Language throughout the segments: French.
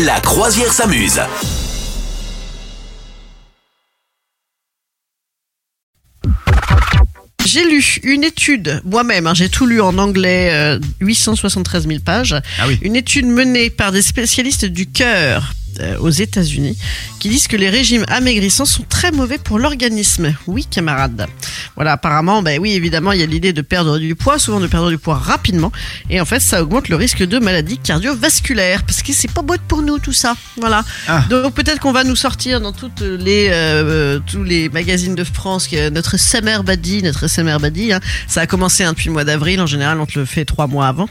La croisière s'amuse. J'ai lu une étude, moi-même, hein, j'ai tout lu en anglais, euh, 873 000 pages, Ah oui. une étude menée par des spécialistes du cœur euh, aux États-Unis qui disent que les régimes amaigrissants sont très mauvais pour l'organisme. Oui, camarades. Voilà, apparemment, ben oui, évidemment, il y a l'idée de perdre du poids, souvent de perdre du poids rapidement, et en fait, ça augmente le risque de maladies cardiovasculaires, parce que c'est pas bon pour nous tout ça. Voilà. Ah. Donc peut-être qu'on va nous sortir dans toutes les euh, tous les magazines de France que notre Summer Body, notre Summer Body, hein, ça a commencé hein, depuis le mois d'avril. En général, on te le fait trois mois avant.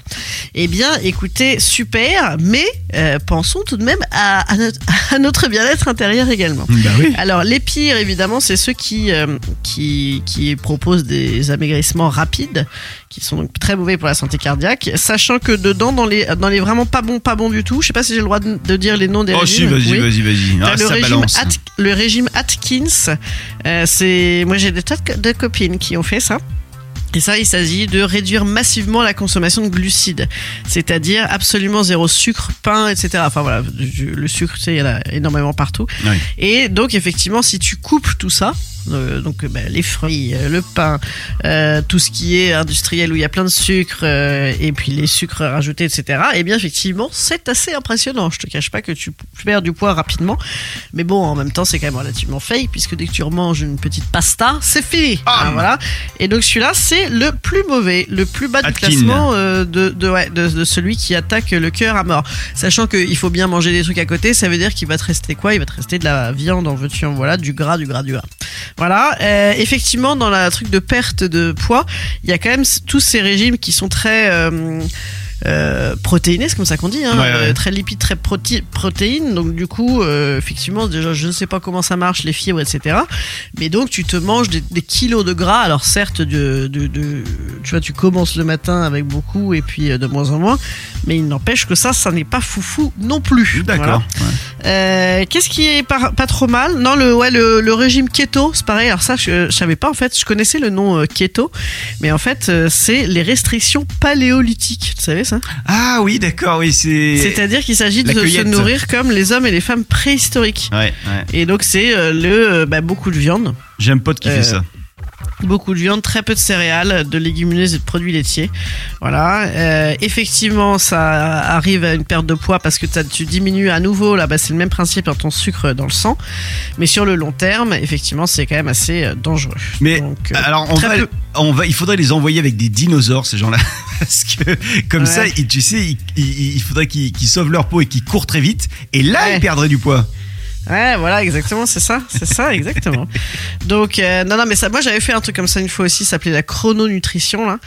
Eh bien, écoutez, super, mais euh, pensons tout de même à, à notre, à notre bien-être intérieur également. Bah oui. Alors les pires évidemment c'est ceux qui, euh, qui qui proposent des amaigrissements rapides qui sont donc très mauvais pour la santé cardiaque sachant que dedans dans les dans les vraiment pas bons pas bons du tout je sais pas si j'ai le droit de, de dire les noms des Oh si, régimes vas-y, Oui. vas-y, vas-y. T'as Ah, le, régime balance. At- le régime Atkins, euh, c'est moi j'ai des tas de copines qui ont fait ça. Et ça, il s'agit de réduire massivement la consommation de glucides, c'est-à-dire absolument zéro sucre, pain, etc. Enfin voilà, le sucre, tu sais, il y en a énormément partout. Oui. Et donc effectivement, si tu coupes tout ça, euh, donc bah, les fruits, euh, le pain, euh, tout ce qui est industriel où il y a plein de sucre euh, et puis les sucres rajoutés, etc. Et bien effectivement, c'est assez impressionnant. Je te cache pas que tu perds du poids rapidement, mais bon, en même temps, c'est quand même relativement fake puisque dès que tu remanges une petite pasta, c'est fini. Ah. Hein, voilà. Et donc celui-là, c'est le plus mauvais, le plus bas du classement de, de, ouais, de, de celui qui attaque le cœur à mort. Sachant qu'il faut bien manger des trucs à côté, ça veut dire qu'il va te rester quoi? Il va te rester de la viande en veux-tu en voilà, du gras, du gras, du gras. Voilà. Euh, effectivement, dans la truc de perte de poids, il y a quand même tous ces régimes qui sont très euh, c'est comme ça qu'on dit, hein, Ouais, ouais. euh, très lipides, très proté- protéines. Donc du coup, euh, effectivement, déjà, je ne sais pas comment ça marche, les fibres, etc. Mais donc tu te manges des, des kilos de gras. Alors certes, de, de, de- tu vois, tu commences le matin avec beaucoup et puis euh, de moins en moins. Mais il n'empêche que ça, ça n'est pas foufou non plus. Voilà. D'accord. ouais. Euh, Qu'est-ce qui est pas, pas trop mal? Non, le, ouais, le, le régime keto, c'est pareil. Alors ça, je, je savais pas en fait. Je connaissais le nom keto, mais en fait, c'est les restrictions paléolithiques. Tu savais ça Ah oui, d'accord, oui, c'est. C'est-à-dire qu'il s'agit de se nourrir comme les hommes et les femmes préhistoriques. Ouais, ouais. Et donc c'est euh, le euh, bah, beaucoup de viande, J'ai un pote qui Euh, fait ça. beaucoup de viande, très peu de céréales, de légumineuses et de produits laitiers. Voilà. Euh, effectivement, ça arrive à une perte de poids parce que tu diminues à nouveau. Là, c'est le même principe dans ton sucre dans le sang, mais sur le long terme, effectivement, c'est quand même assez euh, dangereux. Mais Donc, euh, alors va, on va, il faudrait les envoyer avec des dinosaures ces gens-là, parce que comme Ouais. ça, tu sais, il faudrait qu'ils sauvent leur peau et qu'ils courent très vite, et là Ouais. ils perdraient du poids. Ouais, voilà, exactement, c'est ça, c'est ça, exactement. Donc, euh, non, non, mais ça, moi j'avais fait un truc comme ça une fois aussi, ça s'appelait la chrononutrition, là.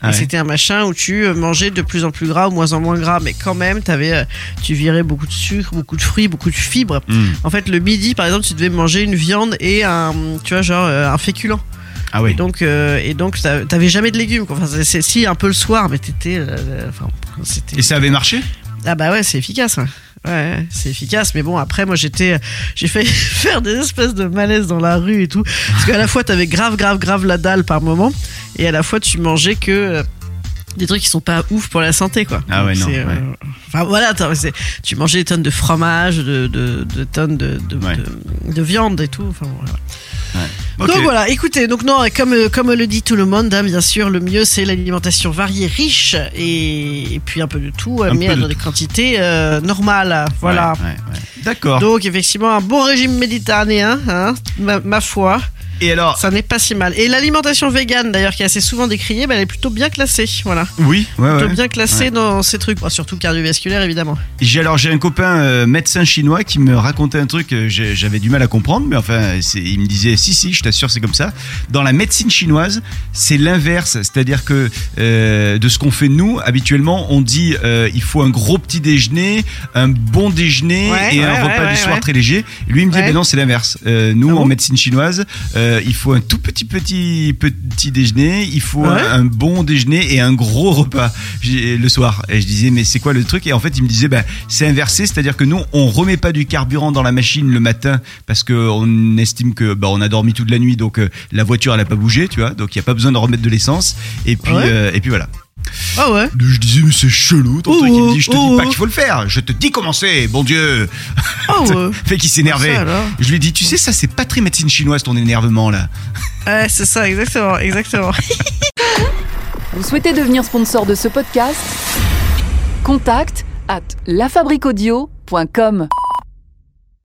Ah et ouais. c'était un machin où tu euh, mangeais de plus en plus gras, ou moins en moins gras, mais quand même, t'avais, euh, tu virais beaucoup de sucre, beaucoup de fruits, beaucoup de fibres. Hmm. En fait, le midi, par exemple, tu devais manger une viande et un, tu vois, genre un féculent. Ah oui. Et donc, euh, et donc, t'avais jamais de légumes. quoi. Enfin, c'est- c'est si un peu le soir, mais t'étais, euh, enfin, c'était. Et ça avait marché? Ah bah ouais, c'est efficace. Ouais, ouais c'est efficace. Mais bon, après, moi, j'étais, j'ai failli faire des espèces de malaise dans la rue et tout, parce qu'à la fois, t'avais grave, grave, grave la dalle par moment, et à la fois, tu mangeais que euh, des trucs qui sont pas ouf pour la santé, quoi. Ah ouais, Donc, non, c'est, euh, ouais. Enfin voilà, attends, c'est- tu mangeais des tonnes de fromage, de, de, de tonnes de, de, Ouais. de- de viande et tout. Enfin, voilà. Donc voilà, écoutez, donc non, comme, euh, comme le dit tout le monde, hein, bien sûr, le mieux c'est l'alimentation variée, riche et, et puis un peu de tout, euh, Un mais dans des quantités euh, normales. Voilà. Ouais, ouais, ouais. D'accord. Donc effectivement, un bon régime méditerranéen, hein, ma, ma foi, Et alors ça n'est pas si mal. Et l'alimentation végane, d'ailleurs, qui est assez souvent décriée, bah, elle est plutôt bien classée. Voilà, Oui, ouais, plutôt ouais. bien classée Ouais. dans ces trucs, surtout cardiovasculaire évidemment. J'ai alors j'ai un copain euh, médecin chinois qui me racontait un truc que j'ai- j'avais du mal à comprendre, mais enfin il me disait si si, je t'assure c'est comme ça. Dans la médecine chinoise, c'est l'inverse, c'est-à-dire que euh, de ce qu'on fait nous habituellement, on dit euh, il faut un gros petit déjeuner, un bon déjeuner et un repas du soir très léger. Lui il me dit mais non c'est l'inverse. Euh, nous Ah en bon? médecine chinoise, euh, il faut un tout petit petit petit déjeuner, il faut Ouais. un, un bon déjeuner et un gros repas le soir. Et je disais mais c'est quoi le truc? Et en fait il me disait bah c'est inversé, c'est-à-dire que nous on remet pas du carburant dans la machine le matin parce que on estime que bah on a dormi toute la nuit donc euh, la voiture elle a pas bougé, tu vois, donc il y a pas besoin de remettre de l'essence. Et puis Ouais. euh, et puis voilà. Ah ouais Je disais, mais c'est chelou ton Oh. Il me dit, je te oh, dis pas oh. qu'il faut le faire. Je te dis comment c'est, bon Dieu. Ah ouais Fait qu'il s'énervait. Je lui ai dit, tu sais, ça, c'est pas très médecine chinoise ton énervement là. Ouais, c'est ça, exactement, exactement. Vous souhaitez devenir sponsor de ce podcast? Contact à lafabriquaudio.com.